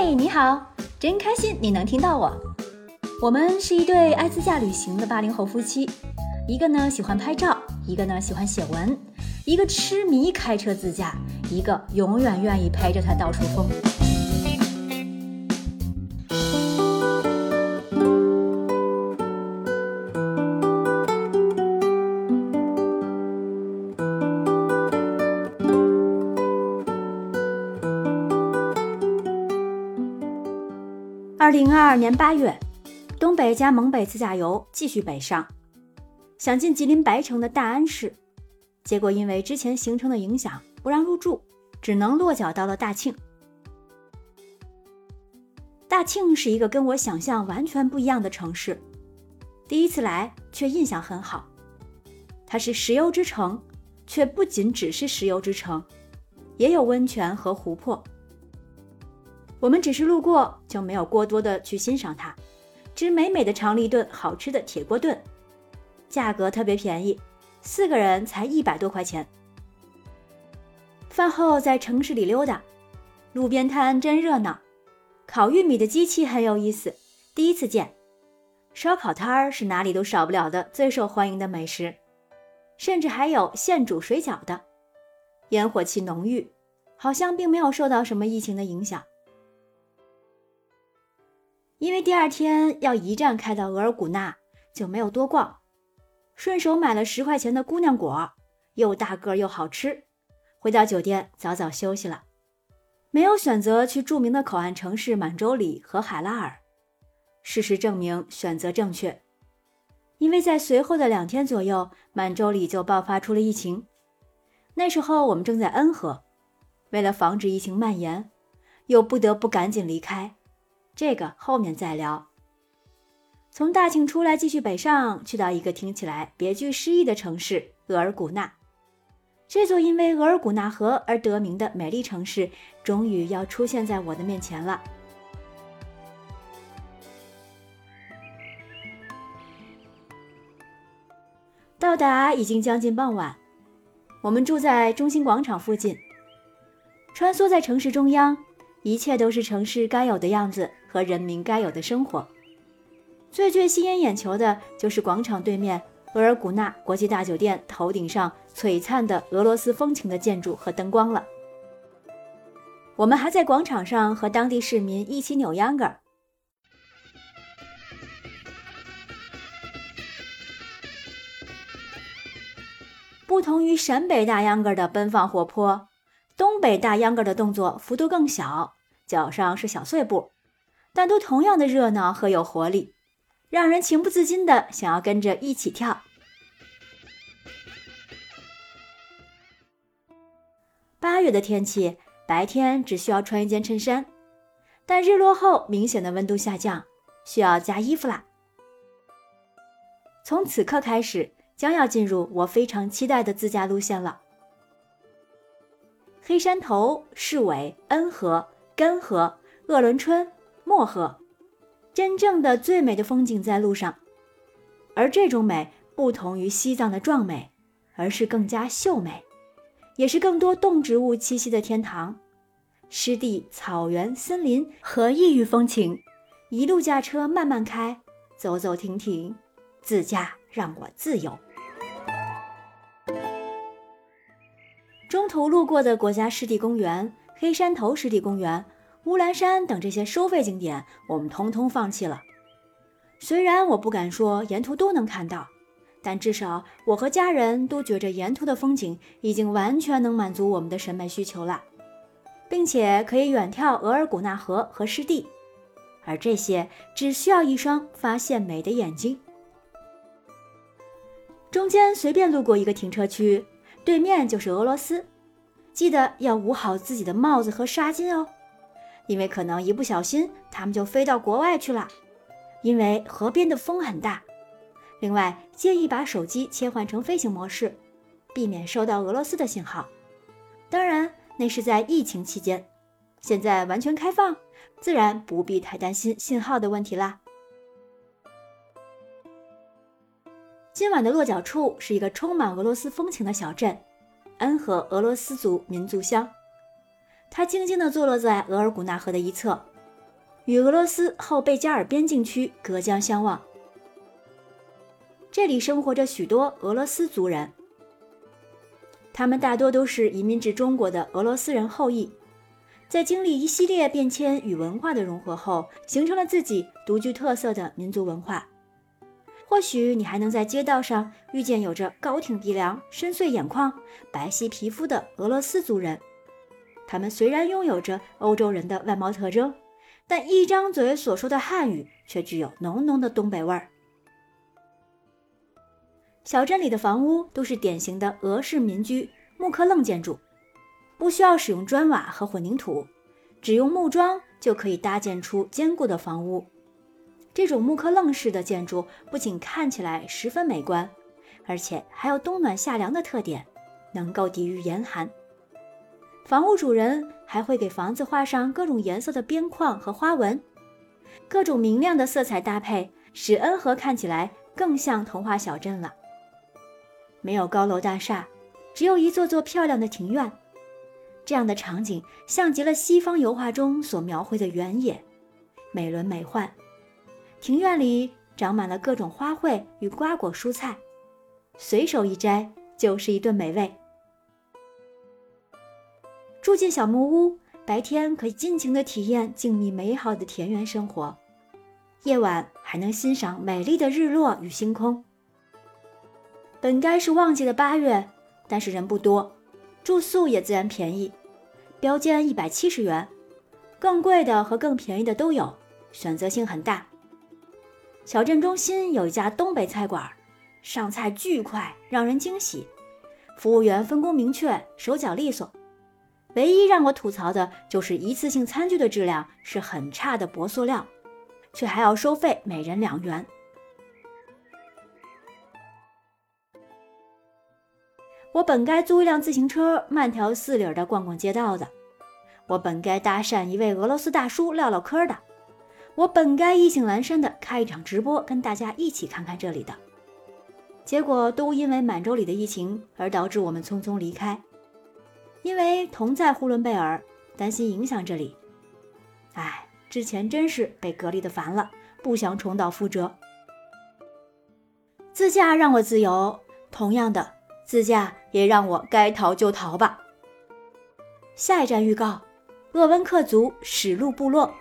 嘿，你好，真开心你能听到我。我们是一对爱自驾旅行的八零后夫妻，一个呢喜欢拍照，一个呢喜欢写文，一个痴迷开车自驾，一个永远愿意陪着他到处疯。二零二二年八月，东北加蒙北自驾游继续北上，想进吉林白城的大安市，结果因为之前行程的影响不让入住，只能落脚到了大庆。大庆是一个跟我想象完全不一样的城市，第一次来却印象很好。它是石油之城，却不仅只是石油之城，也有温泉和湖泊。我们只是路过，就没有过多的去欣赏它，只美美的尝了一顿好吃的铁锅炖，价格特别便宜，四个人才一百多块钱。饭后在城市里溜达，路边摊真热闹，烤玉米的机器很有意思，第一次见。烧烤摊儿是哪里都少不了的最受欢迎的美食，甚至还有现煮水饺的，烟火气浓郁，好像并没有受到什么疫情的影响。因为第二天要一站开到额尔古纳，就没有多逛，顺手买了十块钱的姑娘果，又大个又好吃。回到酒店早早休息了，没有选择去著名的口岸城市满洲里和海拉尔。事实证明选择正确，因为在随后的两天左右，满洲里就爆发出了疫情。那时候我们正在恩和，为了防止疫情蔓延，又不得不赶紧离开。这个后面再聊。从大庆出来，继续北上，去到一个听起来别具诗意的城市——额尔古纳。这座因为额尔古纳河而得名的美丽城市，终于要出现在我的面前了。到达已经将近傍晚，我们住在中心广场附近，穿梭在城市中央。一切都是城市该有的样子和人民该有的生活。最最吸引眼球的就是广场对面额尔古纳国际大酒店头顶上璀璨的俄罗斯风情的建筑和灯光了。我们还在广场上和当地市民一起扭秧歌。不同于陕北大秧歌的奔放活泼。东北大秧歌的动作幅度更小，脚上是小碎步，但都同样的热闹和有活力，让人情不自禁的想要跟着一起跳。八月的天气，白天只需要穿一件衬衫，但日落后明显的温度下降，需要加衣服啦。从此刻开始，将要进入我非常期待的自驾路线了。黑山头、市尾、恩和、根河、鄂伦春、漠河，真正的最美的风景在路上。而这种美不同于西藏的壮美，而是更加秀美，也是更多动植物栖息的天堂。湿地、草原、森林和异域风情，一路驾车慢慢开，走走停停，自驾让我自由。途路过的国家湿地公园、黑山头湿地公园、乌兰山等这些收费景点，我们通通放弃了。虽然我不敢说沿途都能看到，但至少我和家人都觉着沿途的风景已经完全能满足我们的审美需求了，并且可以远眺额尔古纳河和湿地，而这些只需要一双发现美的眼睛。中间随便路过一个停车区。对面就是俄罗斯，记得要捂好自己的帽子和纱巾哦，因为可能一不小心他们就飞到国外去了。因为河边的风很大。另外，建议把手机切换成飞行模式，避免收到俄罗斯的信号。当然，那是在疫情期间，现在完全开放，自然不必太担心信号的问题啦。今晚的落脚处是一个充满俄罗斯风情的小镇——恩和俄罗斯族民族乡。它静静地坐落在额尔古纳河的一侧，与俄罗斯后贝加尔边境区隔江相望。这里生活着许多俄罗斯族人，他们大多都是移民至中国的俄罗斯人后裔，在经历一系列变迁与文化的融合后，形成了自己独具特色的民族文化。或许你还能在街道上遇见有着高挺鼻梁、深邃眼眶、白皙皮肤的俄罗斯族人。他们虽然拥有着欧洲人的外貌特征，但一张嘴所说的汉语却具有浓浓的东北味儿。小镇里的房屋都是典型的俄式民居木刻楞建筑，不需要使用砖瓦和混凝土，只用木桩就可以搭建出坚固的房屋。这种木刻楞式的建筑不仅看起来十分美观，而且还有冬暖夏凉的特点，能够抵御严寒。房屋主人还会给房子画上各种颜色的边框和花纹，各种明亮的色彩搭配，使恩和看起来更像童话小镇了。没有高楼大厦，只有一座座漂亮的庭院，这样的场景像极了西方油画中所描绘的原野，美轮美奂。庭院里长满了各种花卉与瓜果蔬菜，随手一摘就是一顿美味。住进小木屋，白天可以尽情的体验静谧美好的田园生活，夜晚还能欣赏美丽的日落与星空。本该是旺季的八月，但是人不多，住宿也自然便宜，标间一百七十元，更贵的和更便宜的都有，选择性很大。小镇中心有一家东北菜馆，上菜巨快，让人惊喜。服务员分工明确，手脚利索。唯一让我吐槽的就是一次性餐具的质量是很差的薄塑料，却还要收费每人两元。我本该租一辆自行车，慢条斯理的逛逛街道的。我本该搭讪一位俄罗斯大叔唠唠嗑的。我本该意兴阑珊的开一场直播，跟大家一起看看这里的，结果都因为满洲里的疫情而导致我们匆匆离开。因为同在呼伦贝尔，担心影响这里。哎，之前真是被隔离的烦了，不想重蹈覆辙。自驾让我自由，同样的，自驾也让我该逃就逃吧。下一站预告：鄂温克族史路部落。